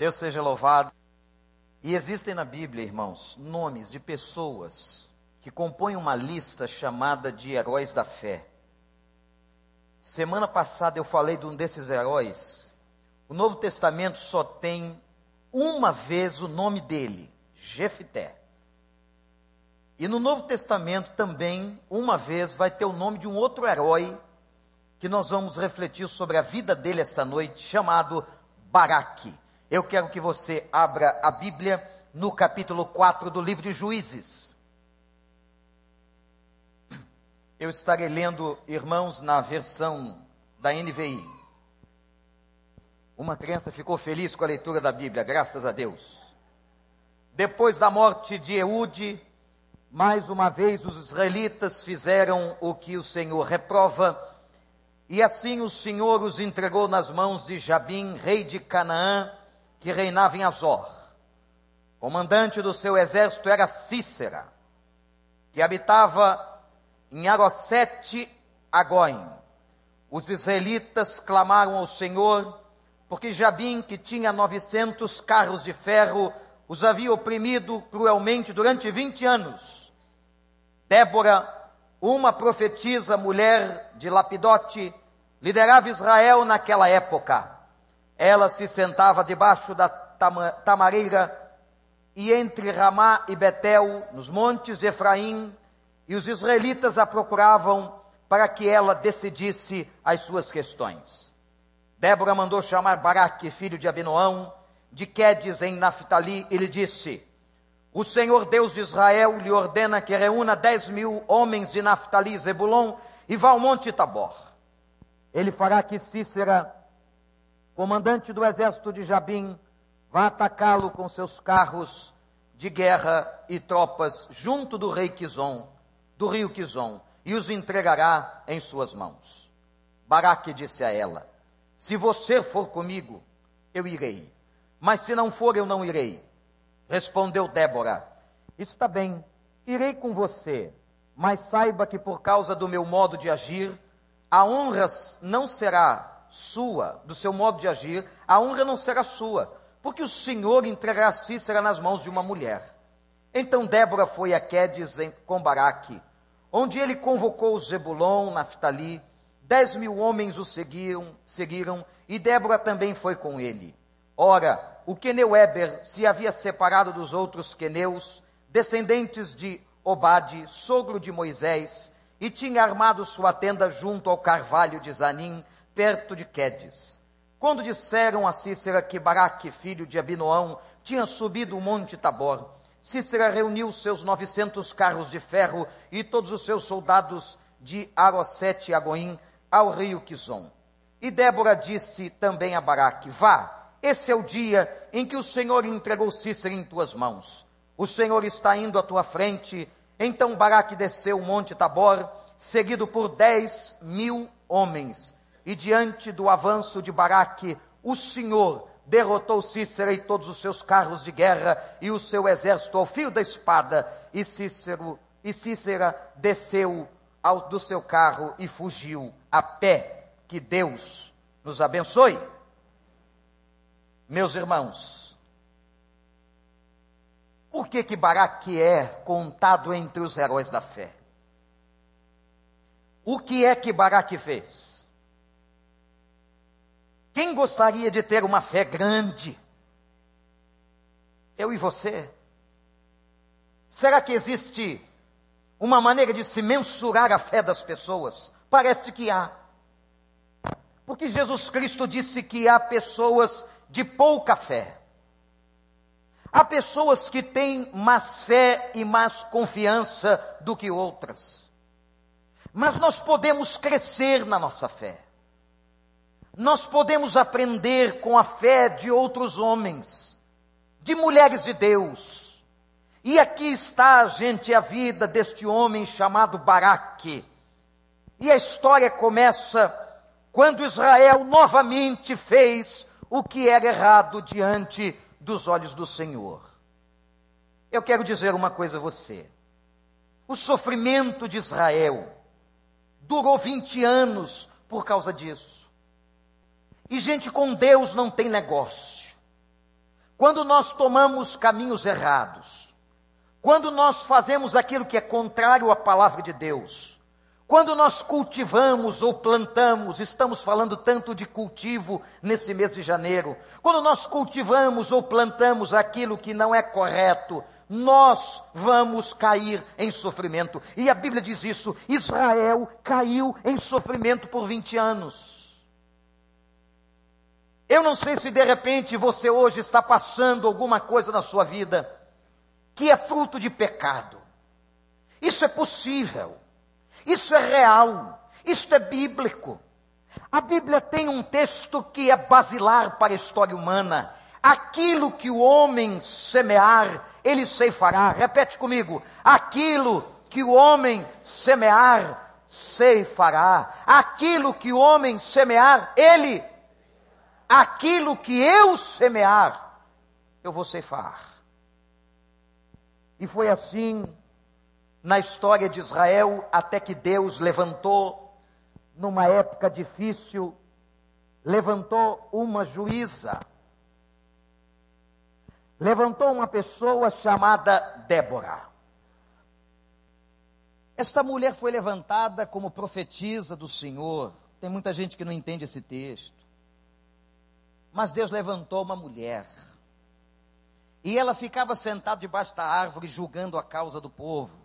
Deus seja louvado. E existem na Bíblia, irmãos, nomes de pessoas que compõem uma lista chamada de heróis da fé. Semana passada eu falei de um desses heróis. O Novo Testamento só tem uma vez o nome dele, Jefité. E no Novo Testamento também, uma vez, vai ter o nome de um outro herói que nós vamos refletir sobre a vida dele esta noite, chamado Baraque. Eu quero que você abra a Bíblia no capítulo 4 do livro de Juízes. Eu estarei lendo, irmãos, na versão da NVI. Uma criança ficou feliz com a leitura da Bíblia, graças a Deus. Depois da morte de Eude, mais uma vez os israelitas fizeram o que o Senhor reprova, e assim o Senhor os entregou nas mãos de Jabim, rei de Canaã, que reinava em Azor. Comandante do seu exército era Cícera, que habitava em Arosete Agóim. Os israelitas clamaram ao Senhor, porque Jabim, que tinha 900 carros de ferro, os havia oprimido cruelmente durante 20 anos. Débora, uma profetisa mulher de Lapidote, liderava Israel naquela época. Ela se sentava debaixo da tamareira e entre Ramá e Betel, nos montes de Efraim, e os israelitas a procuravam para que ela decidisse as suas questões. Débora mandou chamar Baraque, filho de Abinoão, de Quedes em Naphtali, e lhe disse: O Senhor Deus de Israel lhe ordena que reúna dez mil homens de Naphtali e Zebulon e vá ao monte Tabor. Ele fará que Cícera comandante do exército de Jabim, vá atacá-lo com seus carros de guerra e tropas junto do rei Quizon, do rio Quizon, e os entregará em suas mãos. Baraque disse a ela: Se você for comigo, eu irei, mas se não for, eu não irei. Respondeu Débora: Está bem, irei com você, mas saiba que por causa do meu modo de agir, a honra não será sua, do seu modo de agir, a honra não será sua, porque o Senhor entregará Cícera nas mãos de uma mulher. Então Débora foi a Quedes com Baraque, onde ele convocou Zebulon, Naftali, dez mil homens o seguiram, seguiram, e Débora também foi com ele. Ora, o queneu Eber se havia separado dos outros queneus, descendentes de Obade, sogro de Moisés, e tinha armado sua tenda junto ao carvalho de Zanim, perto de Quedes. Quando disseram a Cícera que Baraque, filho de Abinoão, tinha subido o monte Tabor, Cícera reuniu seus novecentos carros de ferro e todos os seus soldados de Arosete e Agoim ao rio Quizon. E Débora disse também a Baraque: Vá, esse é o dia em que o Senhor entregou Cícera em tuas mãos. O Senhor está indo à tua frente. Então Baraque desceu o monte Tabor, seguido por dez mil homens e diante do avanço de Baraque, o Senhor derrotou Cícera e todos os seus carros de guerra e o seu exército ao fio da espada, e Cícero e Cícera desceu ao, do seu carro e fugiu a pé. Que Deus nos abençoe. Meus irmãos, por que que Baraque é contado entre os heróis da fé? O que é que Baraque fez? Quem gostaria de ter uma fé grande? Eu e você? Será que existe uma maneira de se mensurar a fé das pessoas? Parece que há. Porque Jesus Cristo disse que há pessoas de pouca fé. Há pessoas que têm mais fé e mais confiança do que outras. Mas nós podemos crescer na nossa fé. Nós podemos aprender com a fé de outros homens, de mulheres de Deus. E aqui está, gente, a vida deste homem chamado Baraque. E a história começa quando Israel novamente fez o que era errado diante dos olhos do Senhor. Eu quero dizer uma coisa a você. O sofrimento de Israel durou 20 anos por causa disso. E gente com Deus não tem negócio. quando nós tomamos caminhos errados, quando nós fazemos aquilo que é contrário à palavra de Deus, quando nós cultivamos ou plantamos, estamos falando tanto de cultivo nesse mês de janeiro, quando nós cultivamos ou plantamos aquilo que não é correto, nós vamos cair em sofrimento. E a Bíblia diz isso: Israel caiu em sofrimento por 20 anos. Eu não sei se de repente você hoje está passando alguma coisa na sua vida que é fruto de pecado. Isso é possível. Isso é real, isso é bíblico. A Bíblia tem um texto que é basilar para a história humana. Aquilo que o homem semear, ele ceifará. Repete comigo: aquilo que o homem semear, ceifará. Aquilo que o homem semear, ele. Aquilo que eu semear, eu vou ceifar. E foi assim na história de Israel até que Deus levantou, numa época difícil, levantou uma juíza. Levantou uma pessoa chamada Débora. Esta mulher foi levantada como profetisa do Senhor. Tem muita gente que não entende esse texto. Mas Deus levantou uma mulher. E ela ficava sentada debaixo da árvore julgando a causa do povo.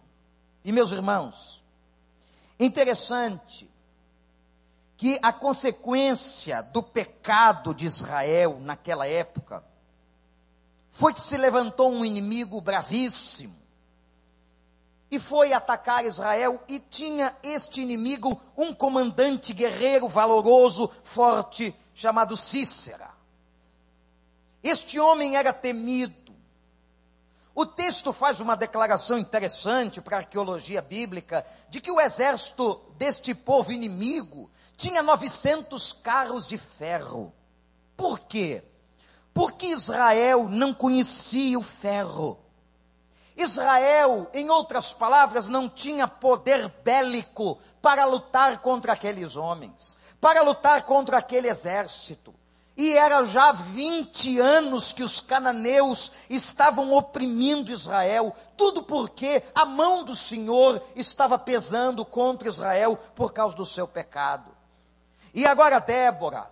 E meus irmãos, interessante que a consequência do pecado de Israel naquela época foi que se levantou um inimigo bravíssimo e foi atacar Israel e tinha este inimigo um comandante guerreiro valoroso, forte, chamado Cícera. Este homem era temido o texto faz uma declaração interessante para a arqueologia bíblica de que o exército deste povo inimigo tinha 900 carros de ferro. Por quê? Porque Israel não conhecia o ferro. Israel, em outras palavras, não tinha poder bélico para lutar contra aqueles homens, para lutar contra aquele exército. E era já 20 anos que os cananeus estavam oprimindo Israel, tudo porque a mão do Senhor estava pesando contra Israel por causa do seu pecado. E agora Débora,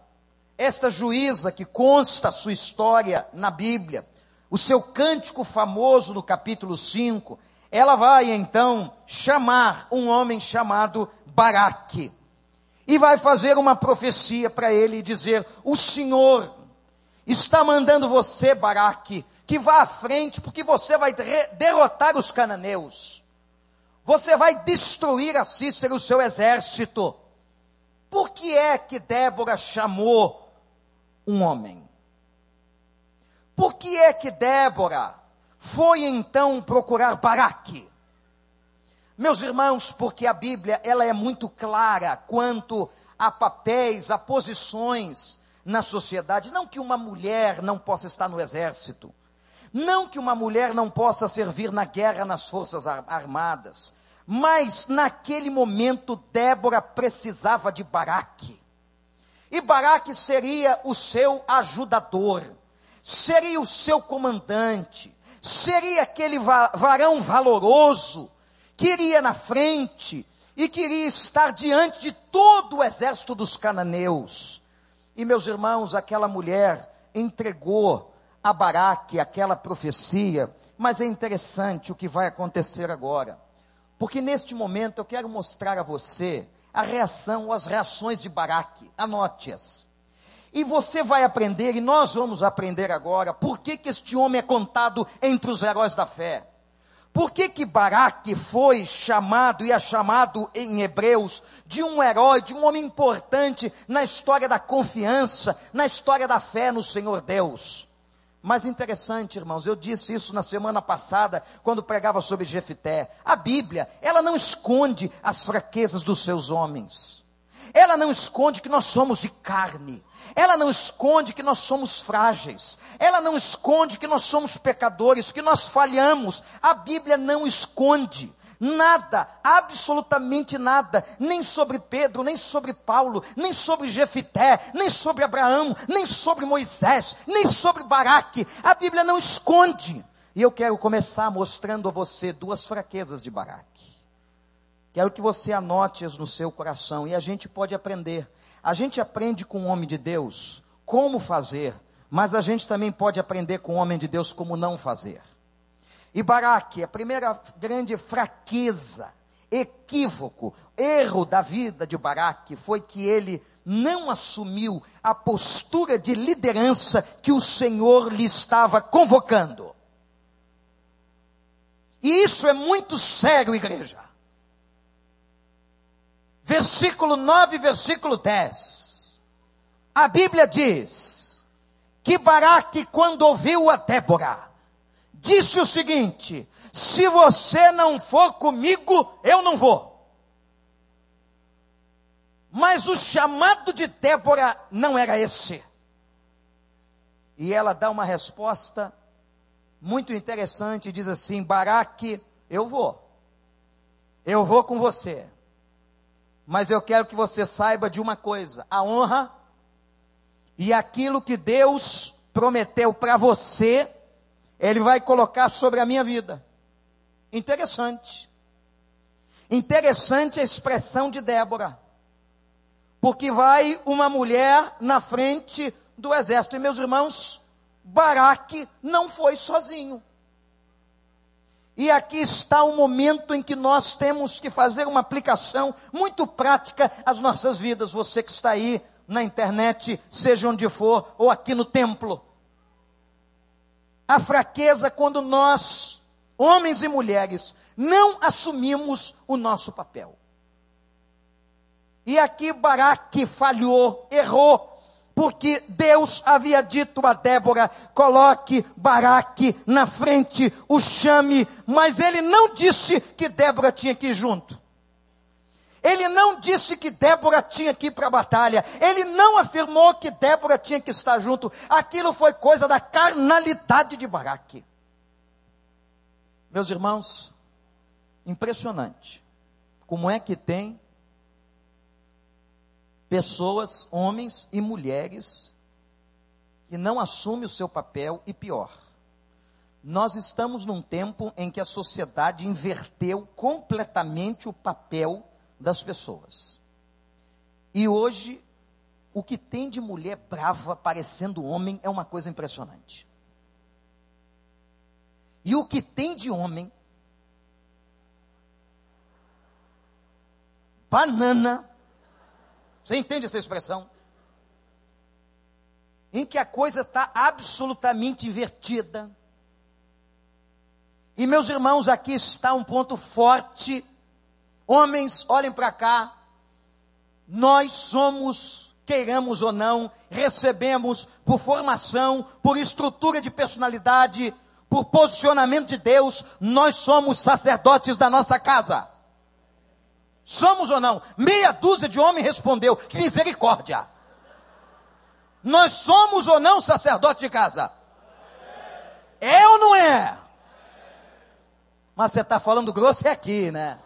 esta juíza que consta a sua história na Bíblia, o seu cântico famoso no capítulo 5, ela vai então chamar um homem chamado Baraque e vai fazer uma profecia para ele e dizer: O Senhor está mandando você, Baraque, que vá à frente, porque você vai derrotar os cananeus. Você vai destruir a Cícera, o seu exército. Por que é que Débora chamou um homem? Por que é que Débora foi então procurar Baraque? Meus irmãos, porque a Bíblia ela é muito clara quanto a papéis, a posições na sociedade. Não que uma mulher não possa estar no exército, não que uma mulher não possa servir na guerra nas forças armadas, mas naquele momento Débora precisava de Baraque. E Baraque seria o seu ajudador, seria o seu comandante, seria aquele varão valoroso queria na frente e queria estar diante de todo o exército dos cananeus. E meus irmãos, aquela mulher entregou a Baraque aquela profecia, mas é interessante o que vai acontecer agora. Porque neste momento eu quero mostrar a você a reação, as reações de Baraque. Anote-as. E você vai aprender, e nós vamos aprender agora, por que, que este homem é contado entre os heróis da fé. Por que que Baraque foi chamado e é chamado em Hebreus de um herói, de um homem importante na história da confiança, na história da fé no Senhor Deus? Mas interessante, irmãos, eu disse isso na semana passada, quando pregava sobre Jefité. A Bíblia, ela não esconde as fraquezas dos seus homens. Ela não esconde que nós somos de carne. Ela não esconde que nós somos frágeis. Ela não esconde que nós somos pecadores, que nós falhamos. A Bíblia não esconde. nada, absolutamente nada, nem sobre Pedro, nem sobre Paulo, nem sobre Jefité, nem sobre Abraão, nem sobre Moisés, nem sobre Baraque. A Bíblia não esconde. E eu quero começar mostrando a você duas fraquezas de Baraque. Quero que você anote-as no seu coração e a gente pode aprender. A gente aprende com o homem de Deus como fazer, mas a gente também pode aprender com o homem de Deus como não fazer. E Baraque, a primeira grande fraqueza, equívoco, erro da vida de Baraque foi que ele não assumiu a postura de liderança que o Senhor lhe estava convocando. E isso é muito sério, igreja. Versículo 9, versículo 10. A Bíblia diz que Baraque, quando ouviu a Débora, disse o seguinte: se você não for comigo, eu não vou. Mas o chamado de Débora não era esse. E ela dá uma resposta muito interessante, diz assim: Baraque, eu vou. Eu vou com você. Mas eu quero que você saiba de uma coisa: a honra e aquilo que Deus prometeu para você ele vai colocar sobre a minha vida. Interessante. Interessante a expressão de Débora. Porque vai uma mulher na frente do exército. E meus irmãos, Baraque não foi sozinho. E aqui está o momento em que nós temos que fazer uma aplicação muito prática às nossas vidas. Você que está aí na internet, seja onde for, ou aqui no templo a fraqueza quando nós, homens e mulheres, não assumimos o nosso papel. E aqui Baraque falhou, errou, porque Deus havia dito a Débora: coloque Baraque na frente, o chame, mas ele não disse que Débora tinha que ir junto. Ele não disse que Débora tinha que ir para a batalha. Ele não afirmou que Débora tinha que estar junto. Aquilo foi coisa da carnalidade de Baraque. Meus irmãos, impressionante. Como é que tem pessoas, homens e mulheres, que não assumem o seu papel e pior. Nós estamos num tempo em que a sociedade inverteu completamente o papel das pessoas. E hoje, o que tem de mulher brava parecendo homem é uma coisa impressionante. E o que tem de homem banana, você entende essa expressão? Em que a coisa está absolutamente invertida. E meus irmãos, aqui está um ponto forte Homens, olhem para cá. Nós somos, queiramos ou não, recebemos por formação, por estrutura de personalidade, por posicionamento de Deus, nós somos sacerdotes da nossa casa. Somos ou não? Meia dúzia de homens respondeu: que misericórdia. Nós somos ou não sacerdote de casa? É ou não é? Mas você está falando grosso é aqui, né?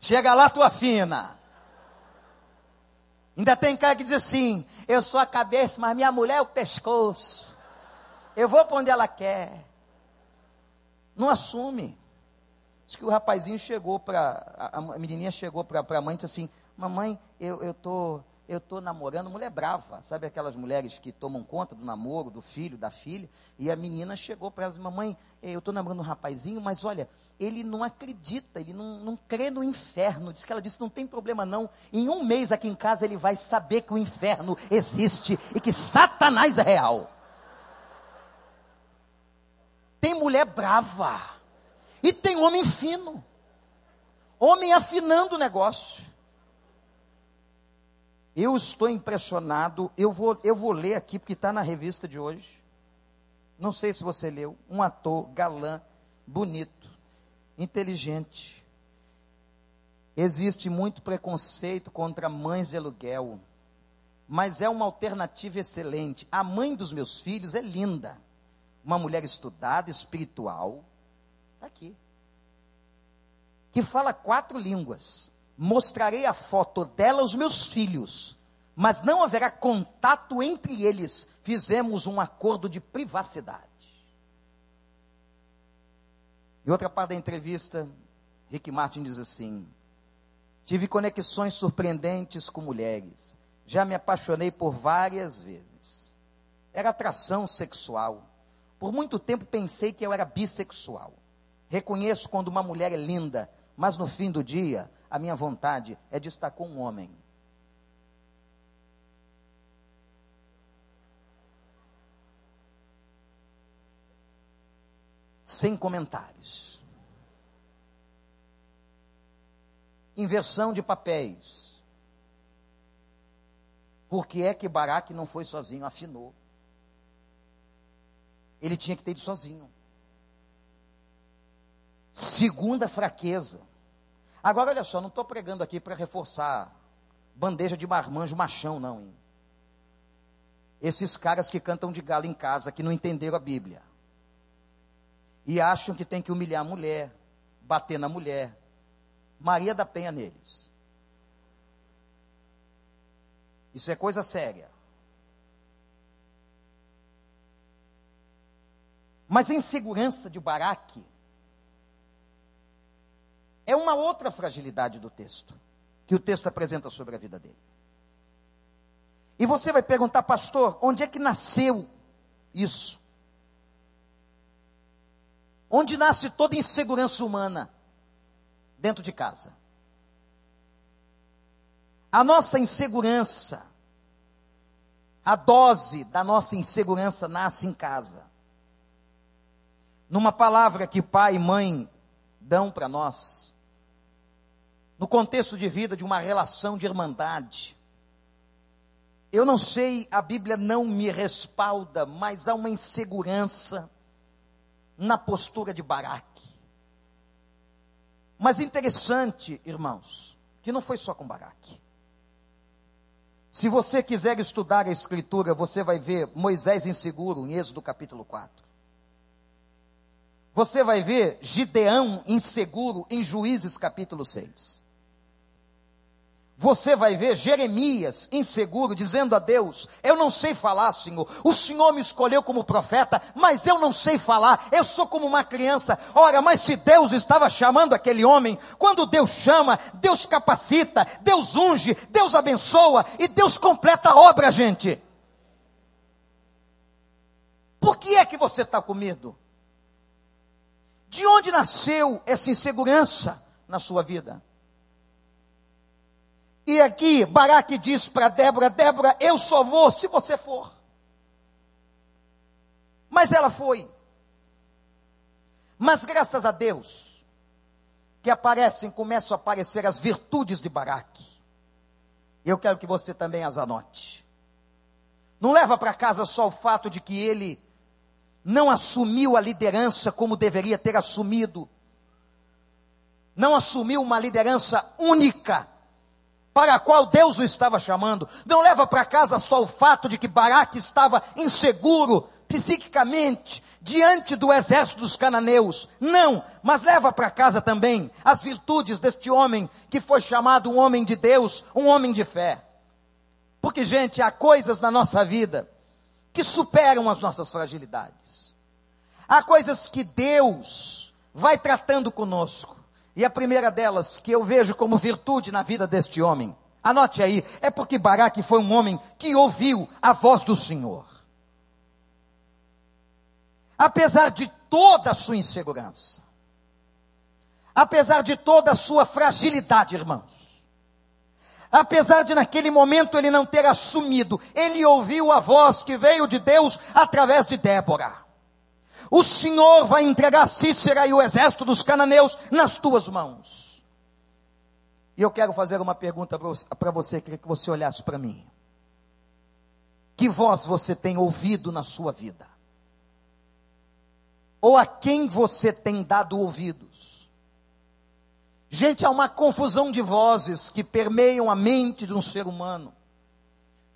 Chega lá, tua fina. Ainda tem cara que diz assim: eu sou a cabeça, mas minha mulher é o pescoço. Eu vou para onde ela quer. Não assume. Diz que o rapazinho chegou para. A, a menininha chegou para a mãe e disse assim: Mamãe, eu estou. Tô eu estou namorando, mulher brava, sabe aquelas mulheres que tomam conta do namoro, do filho, da filha, e a menina chegou para ela e disse, mamãe, eh, eu estou namorando um rapazinho, mas olha, ele não acredita, ele não, não crê no inferno, diz que ela disse, não tem problema não, em um mês aqui em casa ele vai saber que o inferno existe e que Satanás é real. Tem mulher brava, e tem homem fino, homem afinando o negócio. Eu estou impressionado. Eu vou, eu vou ler aqui, porque está na revista de hoje. Não sei se você leu. Um ator galã, bonito, inteligente. Existe muito preconceito contra mães de aluguel. Mas é uma alternativa excelente. A mãe dos meus filhos é linda. Uma mulher estudada, espiritual. Está aqui. que fala quatro línguas. Mostrarei a foto dela aos meus filhos, mas não haverá contato entre eles. Fizemos um acordo de privacidade. Em outra parte da entrevista, Rick Martin diz assim: Tive conexões surpreendentes com mulheres. Já me apaixonei por várias vezes. Era atração sexual. Por muito tempo pensei que eu era bissexual. Reconheço quando uma mulher é linda, mas no fim do dia, a minha vontade é de estar com um homem. Sem comentários. inversão de papéis. Por que é que Baraque não foi sozinho? Afinou. Ele tinha que ter ido sozinho. Segunda fraqueza. Agora, olha só, não estou pregando aqui para reforçar bandeja de marmanjo machão, não. Hein? Esses caras que cantam de galo em casa, que não entenderam a Bíblia. E acham que tem que humilhar a mulher, bater na mulher, Maria da Penha neles. Isso é coisa séria. Mas a insegurança de Baraque é uma outra fragilidade do texto, que o texto apresenta sobre a vida dele. E você vai perguntar, pastor, onde é que nasceu isso? Onde nasce toda insegurança humana? dentro de casa. A nossa insegurança, a dose da nossa insegurança nasce em casa. Numa palavra que pai e mãe dão para nós, no contexto de vida de uma relação de irmandade. Eu não sei, a Bíblia não me respalda, mas há uma insegurança na postura de Baraque. Mas interessante, irmãos, que não foi só com Baraque. Se você quiser estudar a Escritura, você vai ver Moisés inseguro em Êxodo capítulo 4. Você vai ver Gideão inseguro em Juízes capítulo 6 você vai ver Jeremias inseguro, dizendo a Deus: Eu não sei falar, Senhor. O Senhor me escolheu como profeta, mas eu não sei falar. Eu sou como uma criança. Ora, mas se Deus estava chamando aquele homem, quando Deus chama, Deus capacita, Deus unge, Deus abençoa e Deus completa a obra, gente. Por que é que você está com medo? De onde nasceu essa insegurança na sua vida? E aqui Baraque diz para Débora: Débora, eu só vou se você for. Mas ela foi. Mas graças a Deus, que aparecem, começam a aparecer as virtudes de Baraque. Eu quero que você também as anote. Não leva para casa só o fato de que ele não assumiu a liderança como deveria ter assumido. Não assumiu uma liderança única para a qual Deus o estava chamando. Não leva para casa só o fato de que Baraque estava inseguro psiquicamente diante do exército dos cananeus. Não, mas leva para casa também as virtudes deste homem que foi chamado um homem de Deus, um homem de fé. Porque, gente, há coisas na nossa vida que superam as nossas fragilidades. Há coisas que Deus vai tratando conosco. E a primeira delas, que eu vejo como virtude na vida deste homem, anote aí, é porque Baraque foi um homem que ouviu a voz do Senhor. Apesar de toda a sua insegurança, apesar de toda a sua fragilidade, irmãos, apesar de naquele momento ele não ter assumido, ele ouviu a voz que veio de Deus através de Débora. O Senhor vai entregar Cícera e o exército dos cananeus nas tuas mãos. E eu quero fazer uma pergunta para você, queria que você olhasse para mim. Que voz você tem ouvido na sua vida? Ou a quem você tem dado ouvidos? Gente, há uma confusão de vozes que permeiam a mente de um ser humano.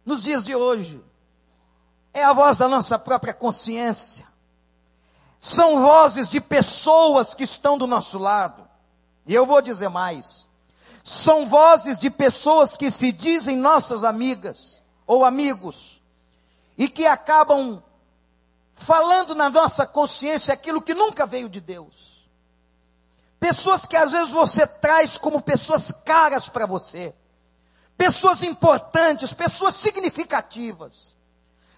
Nos dias de hoje, é a voz da nossa própria consciência são vozes de pessoas que estão do nosso lado. E eu vou dizer mais: são vozes de pessoas que se dizem nossas amigas ou amigos e que acabam falando na nossa consciência aquilo que nunca veio de Deus. Pessoas que às vezes você traz como pessoas caras para você, pessoas importantes, pessoas significativas,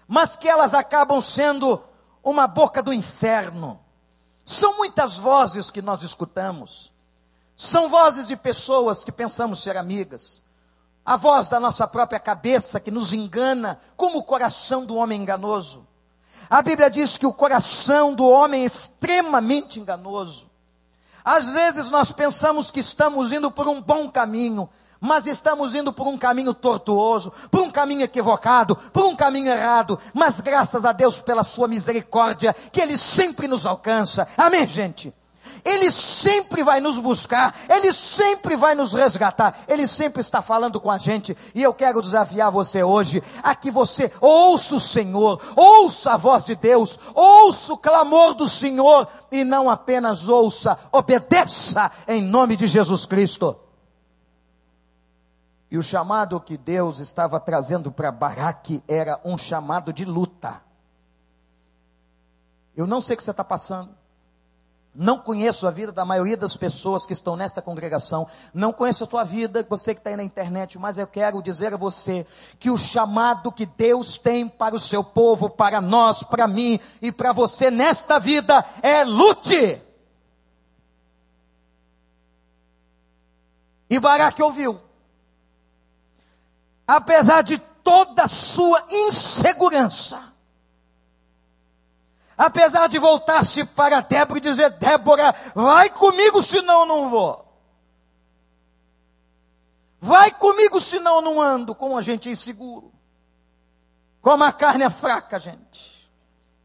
mas que elas acabam sendo uma boca do inferno. São muitas vozes que nós escutamos. São vozes de pessoas que pensamos ser amigas. A voz da nossa própria cabeça que nos engana, como o coração do homem enganoso. A Bíblia diz que o coração do homem é extremamente enganoso. Às vezes nós pensamos que estamos indo por um bom caminho, mas estamos indo por um caminho tortuoso, por um caminho equivocado, por um caminho errado, mas graças a Deus pela sua misericórdia, que Ele sempre nos alcança. Amém, gente? Ele sempre vai nos buscar, Ele sempre vai nos resgatar, Ele sempre está falando com a gente. E eu quero desafiar você hoje a que você ouça o Senhor, ouça a voz de Deus, ouça o clamor do Senhor e não apenas ouça, obedeça em nome de Jesus Cristo. E o chamado que Deus estava trazendo para Baraque era um chamado de luta. Eu não sei o que você está passando. Não conheço a vida da maioria das pessoas que estão nesta congregação. Não conheço a tua vida, você que está aí na internet, mas eu quero dizer a você que o chamado que Deus tem para o seu povo, para nós, para mim e para você nesta vida é lute. E Baraque ouviu. Apesar de toda a sua insegurança, Apesar de voltar-se para Débora e dizer: Débora, vai comigo, senão eu não vou. Vai comigo, senão eu não ando. Como a gente é inseguro. Como a carne é fraca, gente.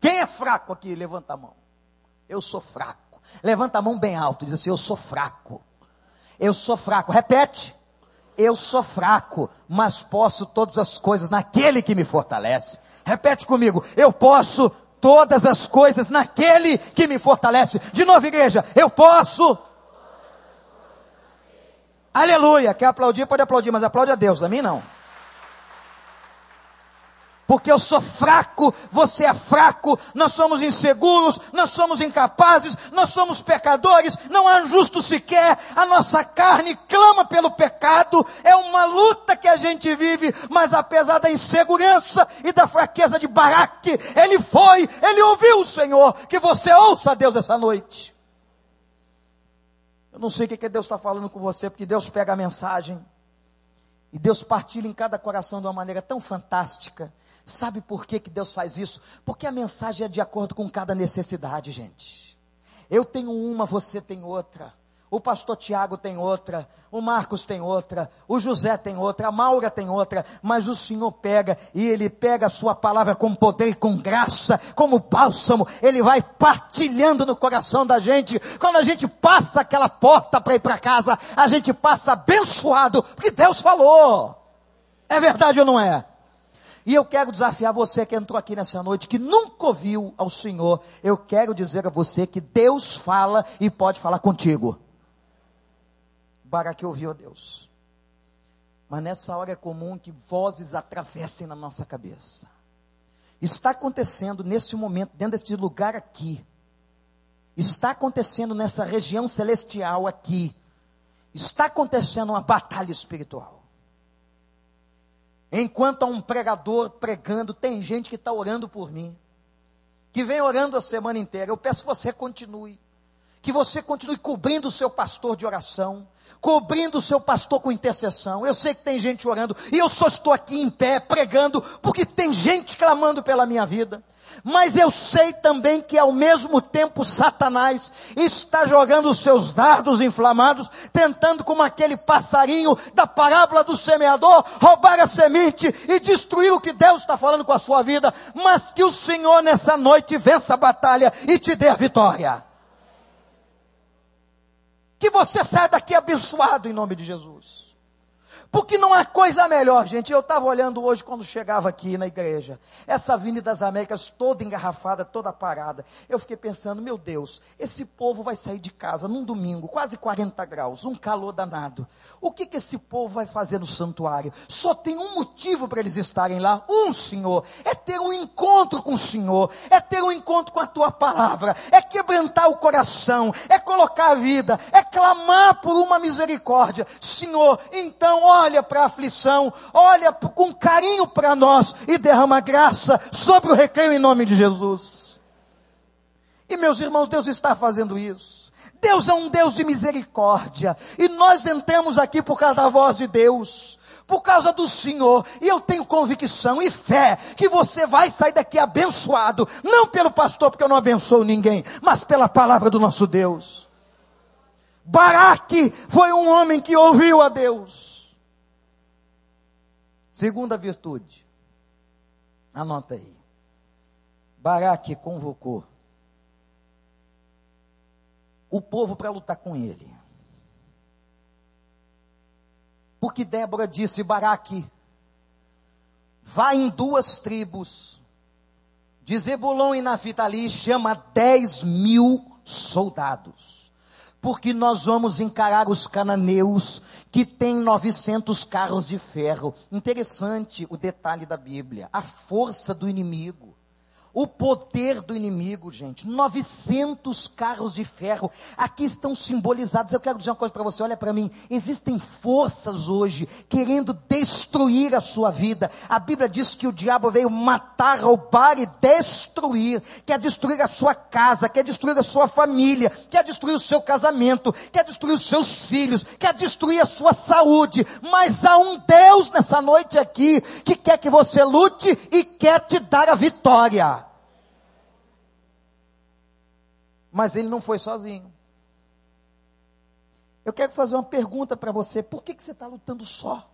Quem é fraco aqui? Levanta a mão. Eu sou fraco. Levanta a mão bem alto. Diz assim: Eu sou fraco. Eu sou fraco. Repete. Eu sou fraco, mas posso todas as coisas naquele que me fortalece. Repete comigo. Eu posso todas as coisas naquele que me fortalece. De novo, igreja, eu posso. Aleluia. Quer aplaudir? Pode aplaudir, mas aplaude a Deus, a mim não porque eu sou fraco, você é fraco, nós somos inseguros, nós somos incapazes, nós somos pecadores, não há justo sequer, a nossa carne clama pelo pecado, é uma luta que a gente vive, mas apesar da insegurança e da fraqueza de Baraque, ele foi, ele ouviu o Senhor, que você ouça a Deus essa noite. Eu não sei o que Deus está falando com você, porque Deus pega a mensagem e Deus partilha em cada coração de uma maneira tão fantástica Sabe por que, que Deus faz isso? Porque a mensagem é de acordo com cada necessidade, gente. Eu tenho uma, você tem outra. O pastor Tiago tem outra, o Marcos tem outra, o José tem outra, a Maura tem outra, mas o Senhor pega e Ele pega a Sua palavra com poder e com graça, como bálsamo, Ele vai partilhando no coração da gente. Quando a gente passa aquela porta para ir para casa, a gente passa abençoado, porque Deus falou. É verdade ou não é? E eu quero desafiar você que entrou aqui nessa noite, que nunca ouviu ao Senhor. Eu quero dizer a você que Deus fala e pode falar contigo. Baraque ouviu a Deus. Mas nessa hora é comum que vozes atravessem na nossa cabeça. Está acontecendo nesse momento, dentro deste lugar aqui. Está acontecendo nessa região celestial aqui. Está acontecendo uma batalha espiritual. Enquanto há um pregador pregando, tem gente que está orando por mim, que vem orando a semana inteira. Eu peço que você continue, que você continue cobrindo o seu pastor de oração, cobrindo o seu pastor com intercessão. Eu sei que tem gente orando, e eu só estou aqui em pé pregando, porque tem gente clamando pela minha vida. Mas eu sei também que ao mesmo tempo Satanás está jogando os seus dardos inflamados, tentando como aquele passarinho da parábola do semeador, roubar a semente e destruir o que Deus está falando com a sua vida. Mas que o Senhor nessa noite vença a batalha e te dê a vitória. Que você saia daqui abençoado em nome de Jesus. Porque não há coisa melhor, gente. Eu estava olhando hoje quando chegava aqui na igreja, essa Avenida das Américas toda engarrafada, toda parada. Eu fiquei pensando, meu Deus, esse povo vai sair de casa num domingo, quase 40 graus, um calor danado. O que, que esse povo vai fazer no santuário? Só tem um motivo para eles estarem lá: um, Senhor, é ter um encontro com o Senhor, é ter um encontro com a tua palavra, é quebrantar o coração, é colocar a vida, é clamar por uma misericórdia. Senhor, então, olha olha para a aflição, olha com carinho para nós e derrama graça sobre o recreio em nome de Jesus. E meus irmãos, Deus está fazendo isso. Deus é um Deus de misericórdia. E nós entramos aqui por causa da voz de Deus, por causa do Senhor. E eu tenho convicção e fé que você vai sair daqui abençoado. Não pelo pastor, porque eu não abençoo ninguém, mas pela palavra do nosso Deus. Baraque foi um homem que ouviu a Deus. Segunda virtude. Anota aí. Baraque convocou o povo para lutar com ele. Porque Débora disse: Baraque, vá em duas tribos, de Zebulon e Naphtali, chama dez mil soldados porque nós vamos encarar os cananeus que têm 900 carros de ferro. Interessante o detalhe da Bíblia, a força do inimigo. O poder do inimigo, gente. 900 carros de ferro. Aqui estão simbolizados. Eu quero dizer uma coisa para você. Olha para mim. Existem forças hoje querendo destruir a sua vida. A Bíblia diz que o diabo veio matar, roubar e destruir. Quer destruir a sua casa, quer destruir a sua família, quer destruir o seu casamento, quer destruir os seus filhos, quer destruir a sua saúde. Mas há um Deus nessa noite aqui que quer que você lute e quer te dar a vitória. Mas ele não foi sozinho. Eu quero fazer uma pergunta para você: por que, que você está lutando só?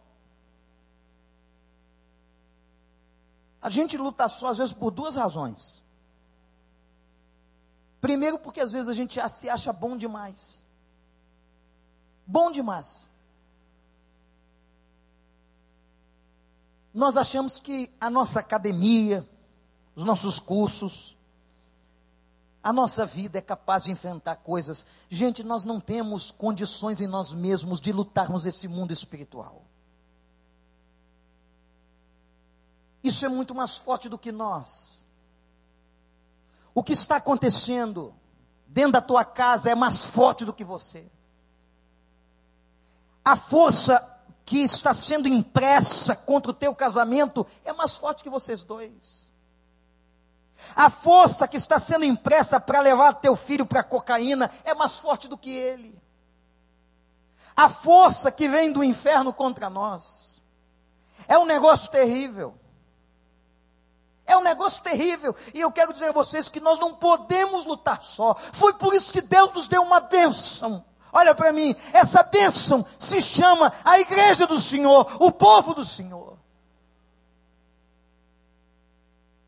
A gente luta só, às vezes, por duas razões. Primeiro, porque às vezes a gente se acha bom demais. Bom demais. Nós achamos que a nossa academia, os nossos cursos, a nossa vida é capaz de enfrentar coisas. Gente, nós não temos condições em nós mesmos de lutarmos esse mundo espiritual. Isso é muito mais forte do que nós. O que está acontecendo dentro da tua casa é mais forte do que você. A força que está sendo impressa contra o teu casamento é mais forte que vocês dois. A força que está sendo impressa para levar teu filho para a cocaína é mais forte do que ele. A força que vem do inferno contra nós é um negócio terrível. É um negócio terrível. E eu quero dizer a vocês que nós não podemos lutar só. Foi por isso que Deus nos deu uma bênção. Olha para mim, essa bênção se chama a igreja do Senhor, o povo do Senhor.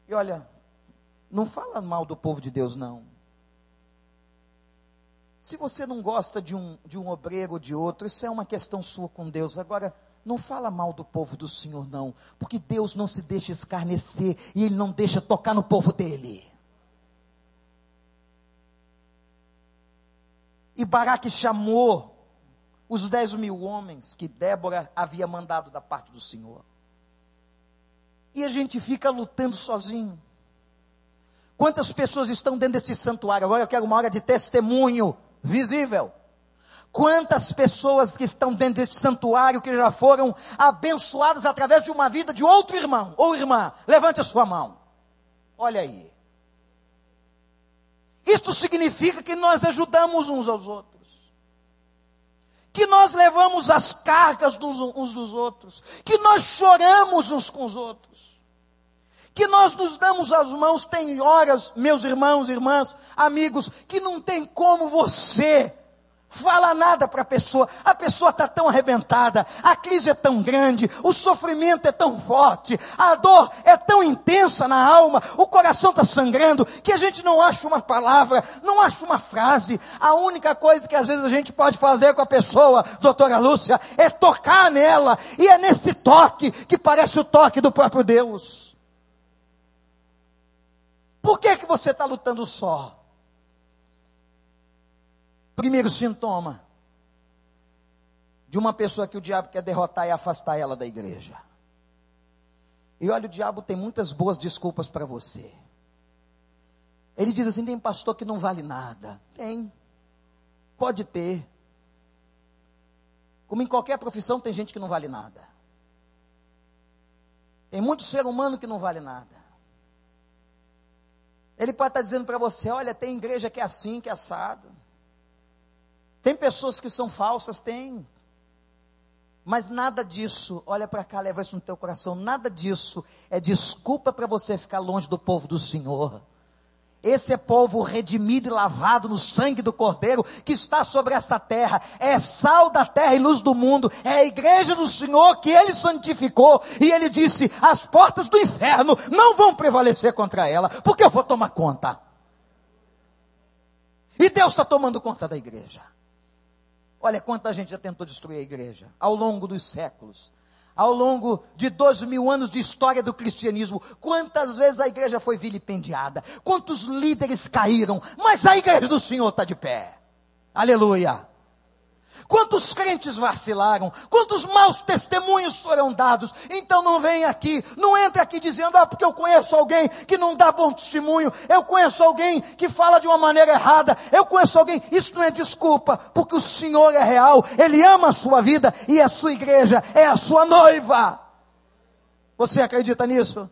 E olha, não fala mal do povo de Deus, não. Se você não gosta de um, de um obreiro ou de outro, isso é uma questão sua com Deus. Agora, não fala mal do povo do Senhor, não. Porque Deus não se deixa escarnecer e Ele não deixa tocar no povo dele. E Baraque chamou os dez mil homens que Débora havia mandado da parte do Senhor. E a gente fica lutando sozinho. Quantas pessoas estão dentro deste santuário? Agora eu quero uma hora de testemunho visível. Quantas pessoas que estão dentro deste santuário que já foram abençoadas através de uma vida de outro irmão ou irmã? Levante a sua mão. Olha aí. Isso significa que nós ajudamos uns aos outros. Que nós levamos as cargas dos, uns dos outros. Que nós choramos uns com os outros que nós nos damos as mãos. Tem horas, meus irmãos, irmãs, amigos, que não tem como você fala nada para a pessoa. A pessoa está tão arrebentada, a crise é tão grande, o sofrimento é tão forte, a dor é tão intensa na alma, o coração está sangrando, que a gente não acha uma palavra, não acha uma frase. A única coisa que às vezes a gente pode fazer com a pessoa, doutora Lúcia, é tocar nela, e é nesse toque que parece o toque do próprio Deus. Por que, que você está lutando só? Primeiro sintoma de uma pessoa que o diabo quer derrotar e afastar ela da igreja. E olha, o diabo tem muitas boas desculpas para você. Ele diz assim: tem pastor que não vale nada. Tem. Pode ter. Como em qualquer profissão, tem gente que não vale nada. Tem muito ser humano que não vale nada. Ele pode estar dizendo para você: olha, tem igreja que é assim, que é assado. Tem pessoas que são falsas? Tem. Mas nada disso, olha para cá, leva isso no teu coração, nada disso é desculpa para você ficar longe do povo do Senhor. Esse é povo redimido e lavado no sangue do Cordeiro que está sobre essa terra. É sal da terra e luz do mundo. É a igreja do Senhor que ele santificou. E ele disse: as portas do inferno não vão prevalecer contra ela, porque eu vou tomar conta. E Deus está tomando conta da igreja. Olha quanta gente já tentou destruir a igreja ao longo dos séculos. Ao longo de dois mil anos de história do cristianismo, quantas vezes a igreja foi vilipendiada, quantos líderes caíram, mas a igreja do Senhor está de pé. Aleluia. Quantos crentes vacilaram? Quantos maus testemunhos foram dados? Então não vem aqui, não entre aqui dizendo, ah, porque eu conheço alguém que não dá bom testemunho, eu conheço alguém que fala de uma maneira errada, eu conheço alguém. Isso não é desculpa, porque o Senhor é real, Ele ama a sua vida e a sua igreja é a sua noiva. Você acredita nisso?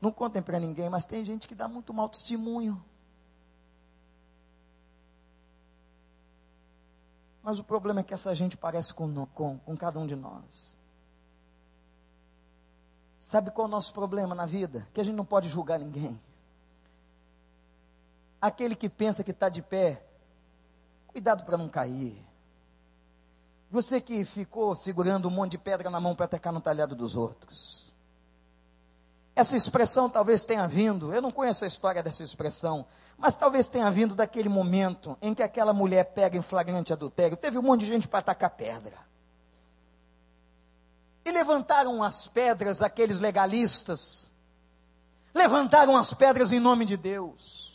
Não contem para ninguém, mas tem gente que dá muito mau testemunho. Mas o problema é que essa gente parece com, com, com cada um de nós. Sabe qual é o nosso problema na vida? Que a gente não pode julgar ninguém. Aquele que pensa que está de pé, cuidado para não cair. Você que ficou segurando um monte de pedra na mão para atacar no talhado dos outros. Essa expressão talvez tenha vindo, eu não conheço a história dessa expressão, mas talvez tenha vindo daquele momento em que aquela mulher pega em flagrante adultério. Teve um monte de gente para atacar pedra. E levantaram as pedras aqueles legalistas. Levantaram as pedras em nome de Deus.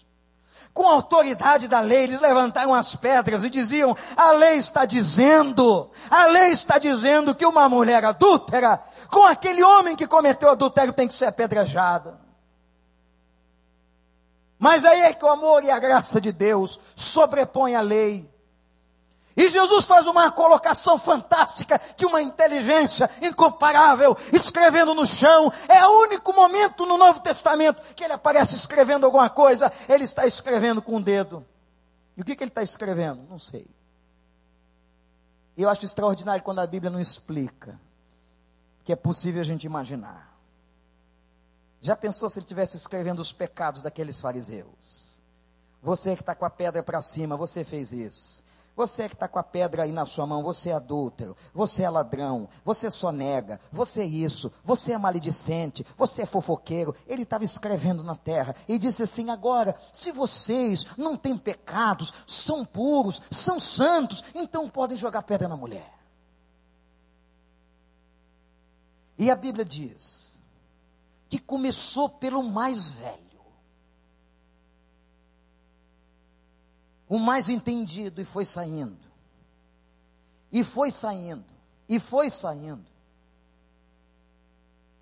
Com a autoridade da lei, eles levantaram as pedras e diziam: a lei está dizendo, a lei está dizendo que uma mulher adúltera com aquele homem que cometeu adultério tem que ser apedrejado. Mas aí é que o amor e a graça de Deus sobrepõem a lei. E Jesus faz uma colocação fantástica de uma inteligência incomparável, escrevendo no chão. É o único momento no Novo Testamento que ele aparece escrevendo alguma coisa. Ele está escrevendo com o dedo. E o que, que ele está escrevendo? Não sei. Eu acho extraordinário quando a Bíblia não explica que é possível a gente imaginar. Já pensou se ele estivesse escrevendo os pecados daqueles fariseus? Você que está com a pedra para cima, você fez isso. Você que está com a pedra aí na sua mão, você é adúltero, você é ladrão, você só nega, você é isso, você é maledicente, você é fofoqueiro. Ele estava escrevendo na terra e disse assim: agora, se vocês não têm pecados, são puros, são santos, então podem jogar pedra na mulher. E a Bíblia diz que começou pelo mais velho, o mais entendido, e foi saindo, e foi saindo, e foi saindo,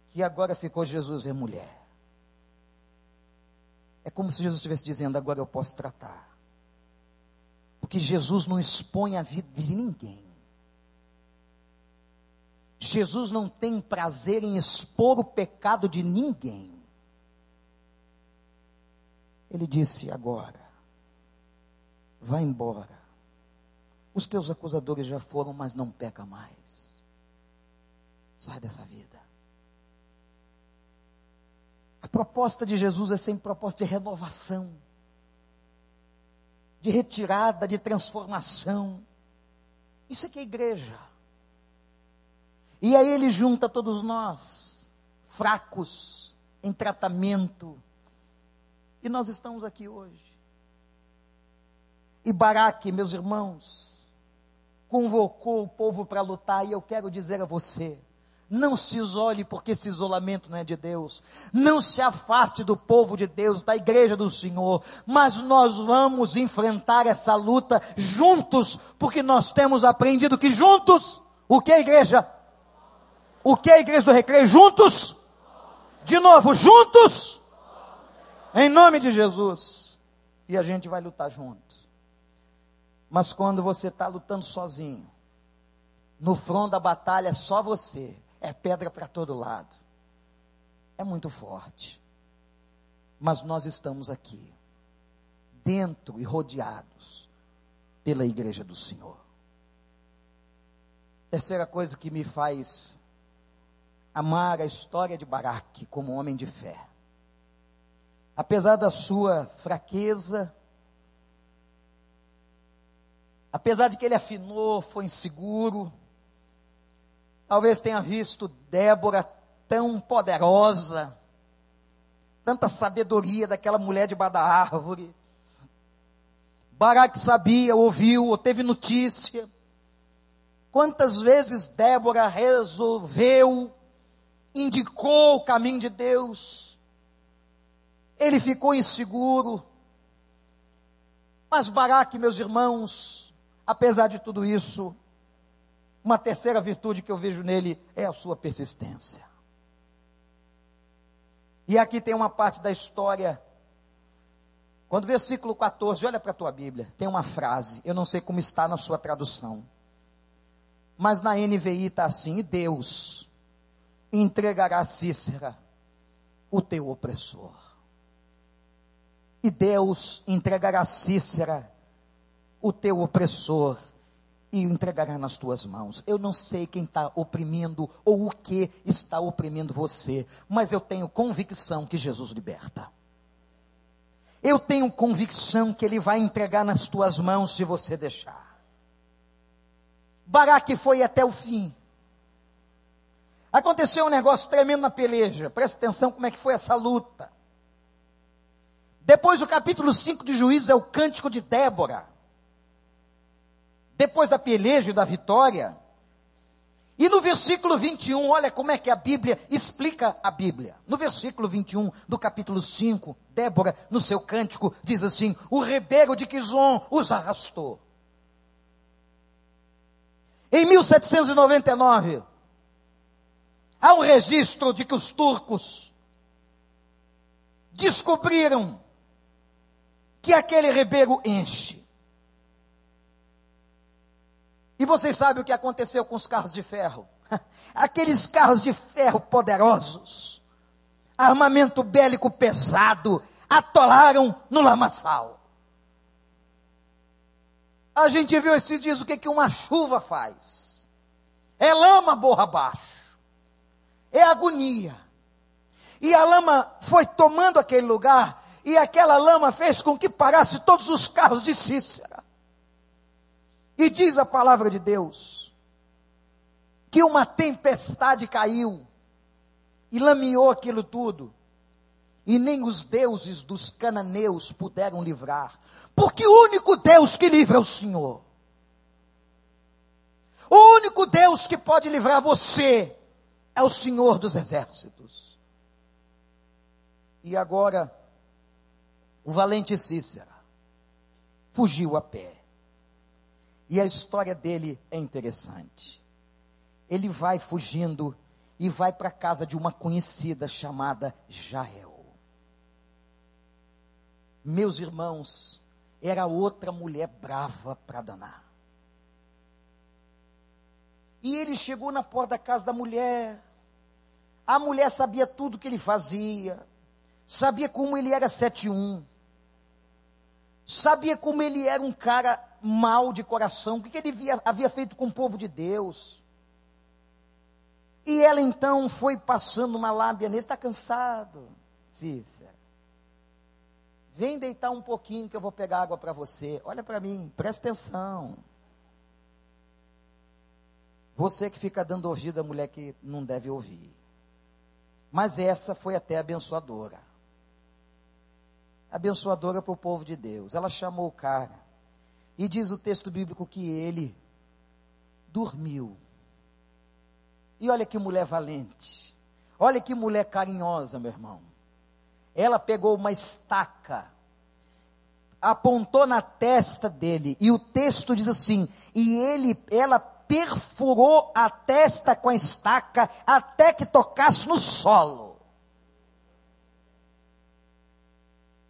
que agora ficou Jesus e mulher. É como se Jesus estivesse dizendo: agora eu posso tratar. Porque Jesus não expõe a vida de ninguém. Jesus não tem prazer em expor o pecado de ninguém. Ele disse: agora, vá embora. Os teus acusadores já foram, mas não peca mais. Sai dessa vida. A proposta de Jesus é sempre proposta de renovação. de retirada, de transformação. Isso é que é igreja. E aí ele junta todos nós, fracos, em tratamento. E nós estamos aqui hoje. E Baraque, meus irmãos, convocou o povo para lutar, e eu quero dizer a você: não se isole, porque esse isolamento não é de Deus. Não se afaste do povo de Deus, da igreja do Senhor. Mas nós vamos enfrentar essa luta juntos, porque nós temos aprendido que juntos, o que é igreja? O que é a igreja do recreio? Juntos? De novo, juntos? Em nome de Jesus. E a gente vai lutar juntos. Mas quando você está lutando sozinho, no front da batalha, só você é pedra para todo lado. É muito forte. Mas nós estamos aqui, dentro e rodeados pela igreja do Senhor. Terceira coisa que me faz amar a história de Baraque como homem de fé. Apesar da sua fraqueza, apesar de que ele afinou, foi inseguro, Talvez tenha visto Débora tão poderosa, tanta sabedoria daquela mulher debaixo da árvore. Baraque sabia, ouviu, ou teve notícia. Quantas vezes Débora resolveu, indicou o caminho de Deus. Ele ficou inseguro. Mas Baraque, meus irmãos, apesar de tudo isso, uma terceira virtude que eu vejo nele é a sua persistência. E aqui tem uma parte da história. Quando o versículo 14, olha para a tua Bíblia, tem uma frase, eu não sei como está na sua tradução. Mas na NVI está assim: e Deus entregará Cícera, o teu opressor. E Deus entregará Cícera, o teu opressor e o entregará nas tuas mãos. Eu não sei quem está oprimindo ou o que está oprimindo você, mas eu tenho convicção que Jesus liberta. Eu tenho convicção que Ele vai entregar nas tuas mãos se você deixar. Baraque foi até o fim. Aconteceu um negócio tremendo na peleja. Presta atenção como é que foi essa luta. Depois o capítulo 5 de Juízes é o cântico de Débora depois da peleja e da vitória. E no versículo 21, olha como é que a Bíblia explica a Bíblia. No versículo 21 do capítulo 5, Débora, no seu cântico, diz assim: O rebelo de Quizon os arrastou. Em 1799, há um registro de que os turcos descobriram que aquele rebelo enche. E vocês sabem o que aconteceu com os carros de ferro? Aqueles carros de ferro poderosos, armamento bélico pesado, atolaram no lamaçal. A gente viu esses dias o que, que uma chuva faz. É lama borra abaixo. É agonia. E a lama foi tomando aquele lugar, e aquela lama fez com que parasse todos os carros de Cícera. E diz a palavra de Deus que uma tempestade caiu e lameou aquilo tudo. E nem os deuses dos cananeus puderam livrar, porque o único Deus que livra é o Senhor. O único Deus que pode livrar você é o Senhor dos exércitos. E agora, o valente Cícera fugiu a pé. E a história dele é interessante. Ele vai fugindo e vai para a casa de uma conhecida chamada Jael. Meus irmãos, era outra mulher brava para danar. E ele chegou na porta da casa da mulher. A mulher sabia tudo que ele fazia, sabia como ele era 71, sabia como ele era um cara mal de coração, o que ele havia, havia feito com o povo de Deus. E ela então foi passando uma lábia nele, está cansado, Cícera. Vem deitar um pouquinho que eu vou pegar água para você. Olha para mim, presta atenção. Você que fica dando ouvido à mulher que não deve ouvir. Mas essa foi até abençoadora. Abençoadora para o povo de Deus. Ela chamou o cara. E diz o texto bíblico que ele dormiu. E olha que mulher valente. Olha que mulher carinhosa, meu irmão ela pegou uma estaca, apontou na testa dele, e o texto diz assim: e ele, ela perfurou a testa com a estaca até que tocasse no solo.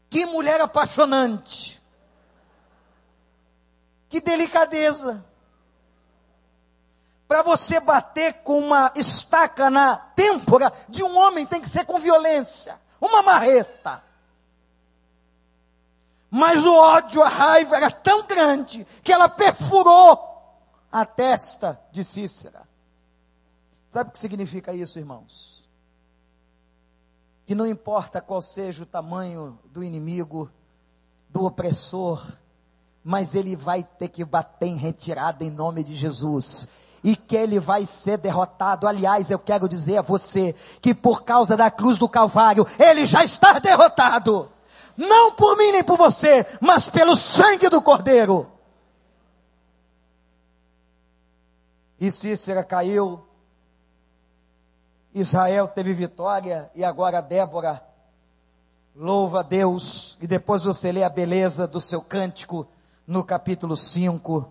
Que mulher apaixonante! Que delicadeza! Para você bater com uma estaca na têmpora de um homem tem que ser com violência uma marreta. Mas o ódio, a raiva era tão grande que ela perfurou a testa de Cícera. Sabe o que significa isso, irmãos? Que não importa qual seja o tamanho do inimigo, do opressor, mas ele vai ter que bater em retirada em nome de Jesus e que ele vai ser derrotado. Aliás, eu quero dizer a você que por causa da cruz do Calvário, ele já está derrotado. Não por mim nem por você, mas pelo sangue do Cordeiro. E Cícera caiu, Israel teve vitória, e agora Débora louva a Deus, e depois você lê a beleza do seu cântico no capítulo 5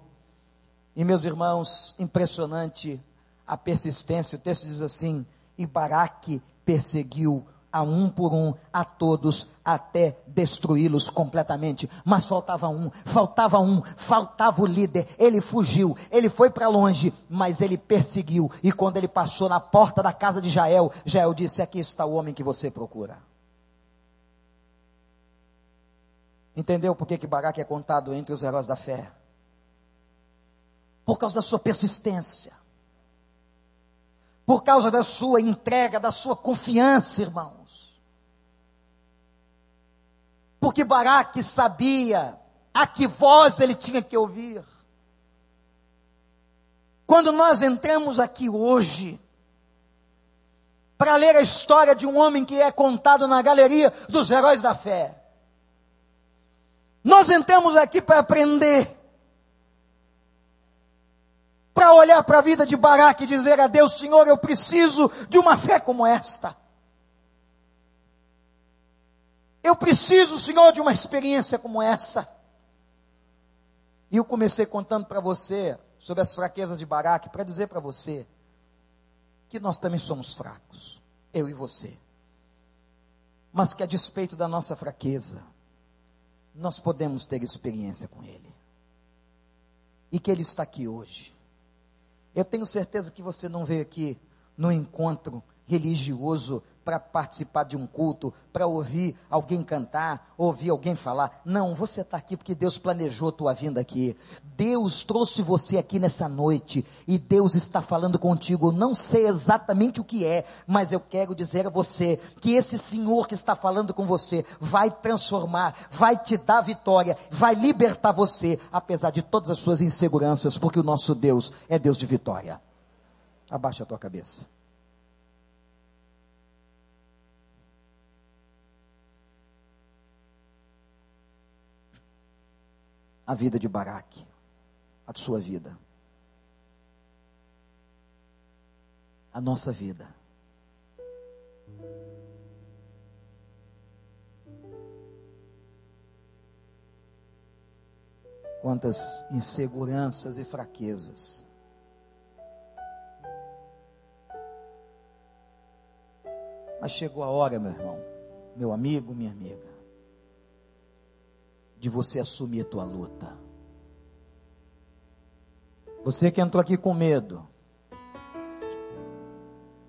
e meus irmãos, impressionante a persistência. O texto diz assim: E Baraque perseguiu a um por um, a todos, até destruí-los completamente. Mas faltava um, faltava um, faltava o líder. Ele fugiu, ele foi para longe, mas ele perseguiu. E quando ele passou na porta da casa de Jael, Jael disse: Aqui está o homem que você procura. Entendeu por que, que Baraque é contado entre os heróis da fé? por causa da sua persistência, por causa da sua entrega, da sua confiança, irmãos. Porque Baraque sabia a que voz ele tinha que ouvir. Quando nós entramos aqui hoje, para ler a história de um homem que é contado na galeria dos heróis da fé, nós entramos aqui para aprender para olhar para a vida de Baraque e dizer a Deus: Senhor, eu preciso de uma fé como esta. Eu preciso, Senhor, de uma experiência como essa. E eu comecei contando para você sobre as fraquezas de Baraque, para dizer para você que nós também somos fracos, eu e você. Mas que a despeito da nossa fraqueza, nós podemos ter experiência com Ele. E que Ele está aqui hoje eu tenho certeza que você não veio aqui no encontro religioso para participar de um culto, para ouvir alguém cantar, ouvir alguém falar. Não, você está aqui porque Deus planejou a tua vinda aqui. Deus trouxe você aqui nessa noite e Deus está falando contigo. não sei exatamente o que é, mas eu quero dizer a você que esse Senhor que está falando com você vai transformar, vai te dar vitória, vai libertar você, apesar de todas as suas inseguranças, porque o nosso Deus é Deus de vitória. Abaixa a tua cabeça. A vida de Baraque, a sua vida, a nossa vida. Quantas inseguranças e fraquezas. Mas chegou a hora, meu irmão, meu amigo, minha amiga de você assumir a tua luta. Você que entrou aqui com medo.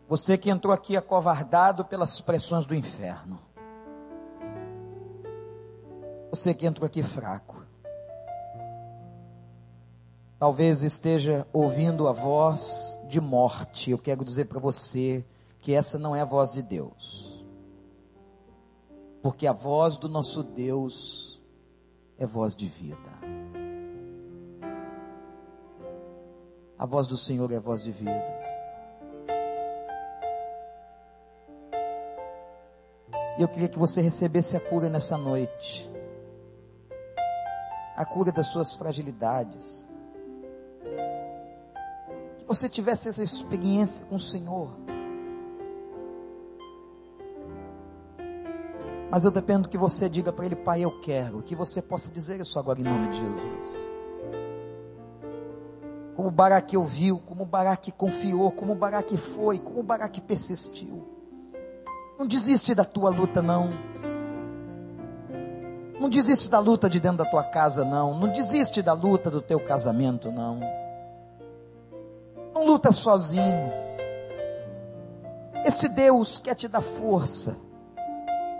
Você que entrou aqui acovardado pelas pressões do inferno. Você que entrou aqui fraco. Talvez esteja ouvindo a voz de morte. Eu quero dizer para você que essa não é a voz de Deus. Porque a voz do nosso Deus é voz de vida. A voz do Senhor é voz de vida. E eu queria que você recebesse a cura nessa noite. A cura das suas fragilidades. Que você tivesse essa experiência com o Senhor. Mas eu dependo que você diga para Ele, Pai, eu quero. Que você possa dizer isso agora em nome de Jesus. Como Baraque ouviu, como Baraque confiou, como Baraque foi, como Baraque persistiu. Não desiste da tua luta, não. Não desiste da luta de dentro da tua casa, não. Não desiste da luta do teu casamento, não. Não luta sozinho. Esse Deus quer te dar força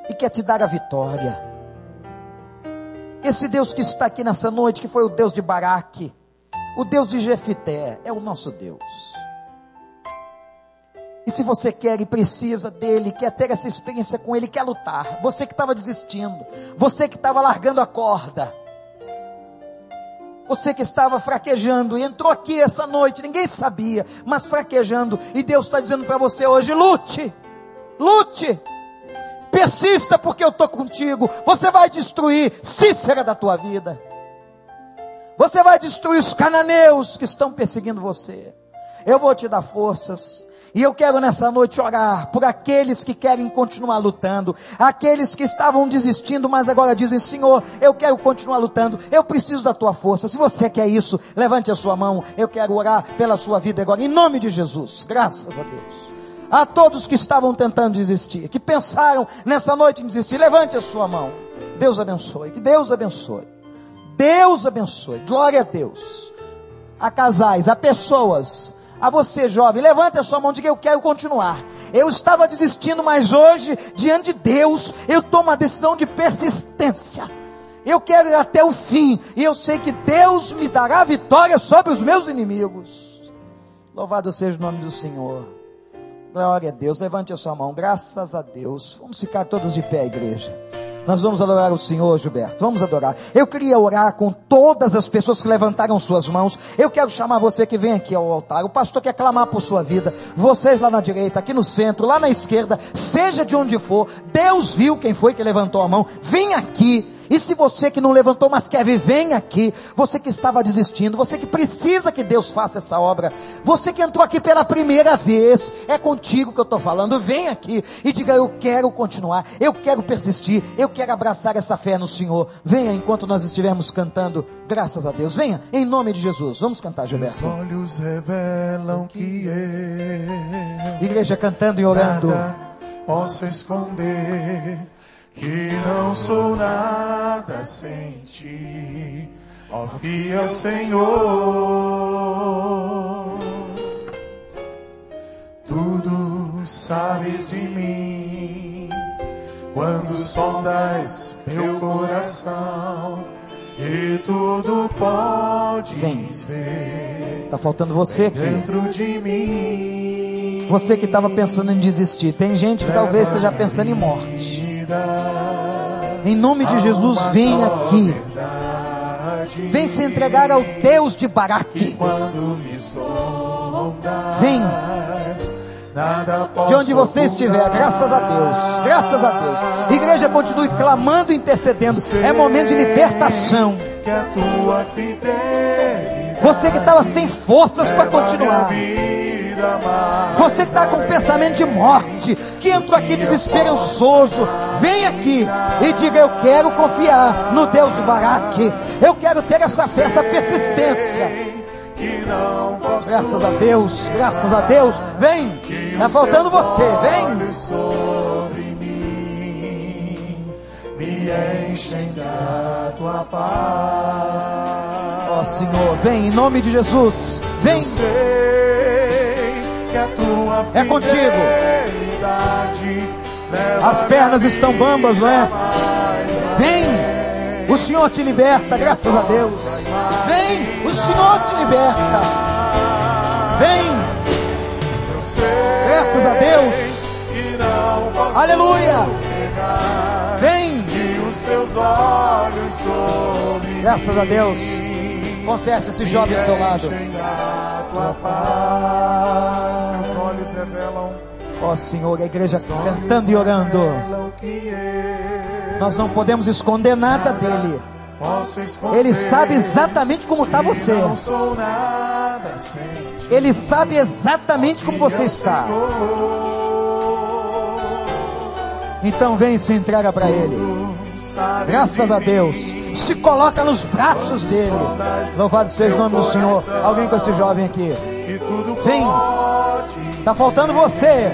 e quer te dar a vitória. Esse Deus que está aqui nessa noite, que foi o Deus de Baraque, o Deus de Jefité, é o nosso Deus. E se você quer e precisa dele, quer ter essa experiência com ele, quer lutar, você que estava desistindo, você que estava largando a corda, você que estava fraquejando e entrou aqui essa noite, ninguém sabia, mas fraquejando, e Deus está dizendo para você hoje: lute, lute, persista, porque eu estou contigo. Você vai destruir Cícera da tua vida, você vai destruir os cananeus que estão perseguindo você. Eu vou te dar forças, e eu quero nessa noite orar por aqueles que querem continuar lutando, aqueles que estavam desistindo, mas agora dizem: Senhor, eu quero continuar lutando, eu preciso da tua força. Se você quer isso, levante a sua mão. Eu quero orar pela sua vida agora, em nome de Jesus. Graças a Deus. A todos que estavam tentando desistir, que pensaram nessa noite em desistir, levante a sua mão. Deus abençoe, que Deus abençoe. Deus abençoe, glória a Deus. A casais, a pessoas a você, jovem, levanta a sua mão e diga: Eu quero continuar. Eu estava desistindo, mas hoje, diante de Deus, eu tomo a decisão de persistência. Eu quero ir até o fim, e eu sei que Deus me dará vitória sobre os meus inimigos. Louvado seja o nome do Senhor. Glória a Deus. Levante a sua mão. Graças a Deus. Vamos ficar todos de pé, igreja. Nós vamos adorar o Senhor, Gilberto. Vamos adorar. Eu queria orar com todas as pessoas que levantaram suas mãos. Eu quero chamar você que vem aqui ao altar. O pastor quer clamar por sua vida. Vocês lá na direita, aqui no centro, lá na esquerda, seja de onde for. Deus viu quem foi que levantou a mão. Vem aqui e se você que não levantou, mas quer vir, vem aqui. Você que estava desistindo, você que precisa que Deus faça essa obra, você que entrou aqui pela primeira vez, é contigo que eu estou falando. Vem aqui e diga: Eu quero continuar, eu quero persistir, eu quero abraçar essa fé no Senhor. Venha enquanto nós estivermos cantando, graças a Deus. Venha, em nome de Jesus. Vamos cantar, Gilberto. Os olhos revelam que eu. Igreja cantando e orando. Posso esconder que não sou nada sem ti, ó fiel Senhor. Tudo sabes de mim, quando sondas meu coração, e tudo podes Vem. ver. Tá faltando você aqui. Dentro de mim. Você que estava pensando em desistir. Tem gente que talvez esteja pensando em morte. Em nome de Jesus, vem aqui. Vem se entregar ao Deus de Baraque. Vem. De onde você estiver, graças a Deus, graças a Deus. Igreja, continue clamando, intercedendo. É momento de libertação. Você que estava sem forças para continuar. Você está com pensamento de morte, que entrou aqui desesperançoso, vem aqui e diga: Eu quero confiar no Deus de Baraque, eu quero ter essa fé, essa persistência. Graças a Deus, graças a Deus, vem, está faltando você, vem. me enchem da tua paz. Ó Senhor, vem em nome de Jesus, vem. É contigo. As pernas estão bambas, não é? Vem. O Senhor te liberta, graças a Deus. Vem, o Senhor te liberta. Vem, graças a Deus. Aleluia. Vem. Graças a Deus. Conserte esse jovem ao seu lado. Revelam, Ó Senhor, a igreja cantando e orando. Nós não podemos esconder nada dele. Ele sabe exatamente como está você. Ele sabe exatamente como você está. Então vem e se entrega para ele. Graças a de Deus. Se coloca nos braços dele. Louvado seja o nome do Senhor. Alguém com esse jovem aqui. Vem. Tá faltando você.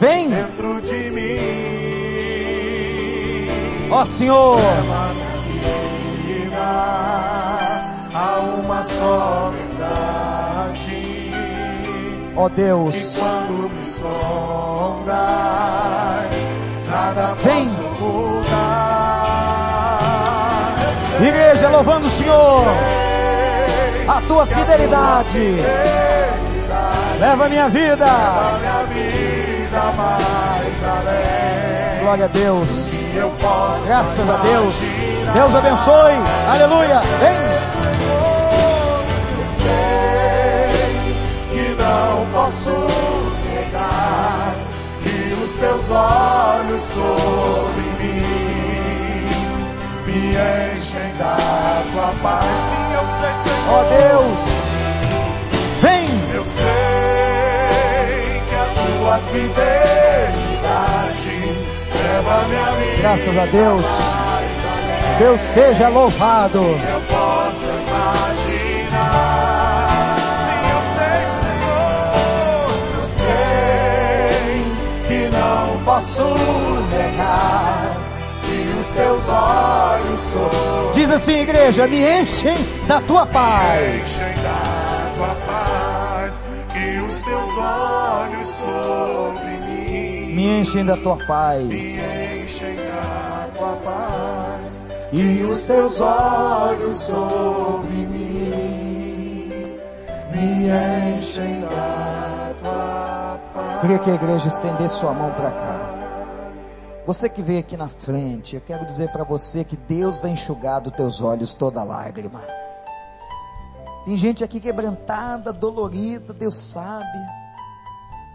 Vem, dentro de mim. ó Senhor. Vida, há uma só verdade. Ó E Deus. quando me sondas, nada Vem. posso mudar. Igreja louvando o Senhor. A tua fidelidade. Leva minha vida. a minha vida mais além. Glória a Deus. Eu posso Graças a Deus. Deus abençoe. Aleluia. Vem. Eu sei que não posso negar e os teus olhos sobre mim me enchem da tua paz. Sim, eu sei, Senhor. Ó Deus. Graças a Deus. Deus seja louvado. Eu posso imaginar. Sim, eu sei, Senhor. Eu sei que não posso negar que os teus olhos sobre Diz assim, igreja: me enchem da tua paz. Sobre mim Me enchem da tua paz. enchem da tua paz e os teus olhos sobre mim me enchem da tua paz. Queria que a igreja estendesse sua mão para cá. Você que veio aqui na frente, eu quero dizer para você que Deus vai enxugar dos teus olhos toda lágrima. Tem gente aqui quebrantada, dolorida, Deus sabe.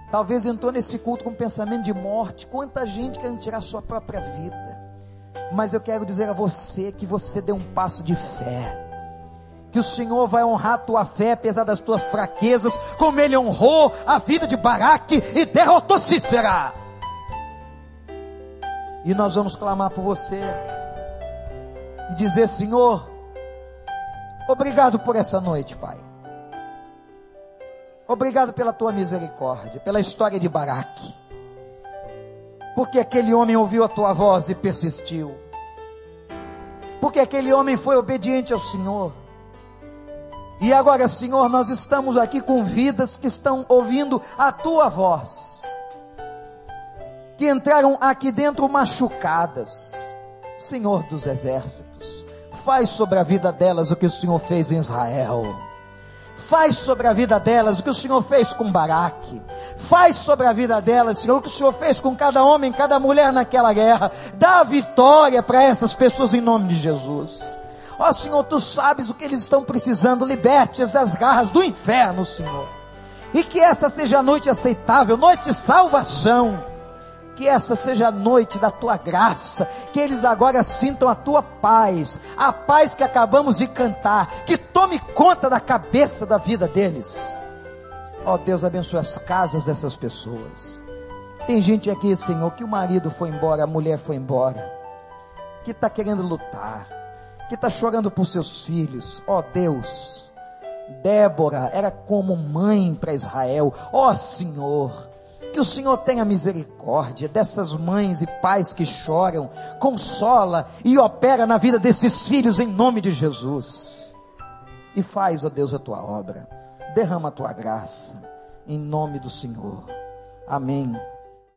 Talvez entrou nesse culto com pensamento de morte. Quanta gente quer tirar sua própria vida. Mas eu quero dizer a você que você deu um passo de fé. Que o Senhor vai honrar a tua fé, apesar das tuas fraquezas, como Ele honrou a vida de Baraque e derrotou Cícera. E nós vamos clamar por você e dizer: Senhor, obrigado por essa noite, Pai. Obrigado pela tua misericórdia, pela história de Baraque. Porque aquele homem ouviu a tua voz e persistiu. Porque aquele homem foi obediente ao Senhor. E agora, Senhor, nós estamos aqui com vidas que estão ouvindo a tua voz. Que entraram aqui dentro machucadas. Senhor dos exércitos, faz sobre a vida delas o que o Senhor fez em Israel. Faz sobre a vida delas o que o Senhor fez com Baraque. Faz sobre a vida delas, Senhor, o que o Senhor fez com cada homem, cada mulher naquela guerra. Dá vitória para essas pessoas em nome de Jesus. Ó Senhor, tu sabes o que eles estão precisando. Liberte-as das garras do inferno, Senhor. E que essa seja a noite aceitável, noite de salvação. Que essa seja a noite da tua graça, que eles agora sintam a tua paz, a paz que acabamos de cantar, que tome conta da cabeça da vida deles. Ó oh, Deus, abençoe as casas dessas pessoas. Tem gente aqui, Senhor, que o marido foi embora, a mulher foi embora, que está querendo lutar, que está chorando por seus filhos. Ó oh, Deus, Débora era como mãe para Israel. Ó oh, Senhor, que o Senhor tenha misericórdia dessas mães e pais que choram, consola e opera na vida desses filhos em nome de Jesus. E faz, ó Deus, a tua obra, derrama a tua graça, em nome do Senhor. Amém.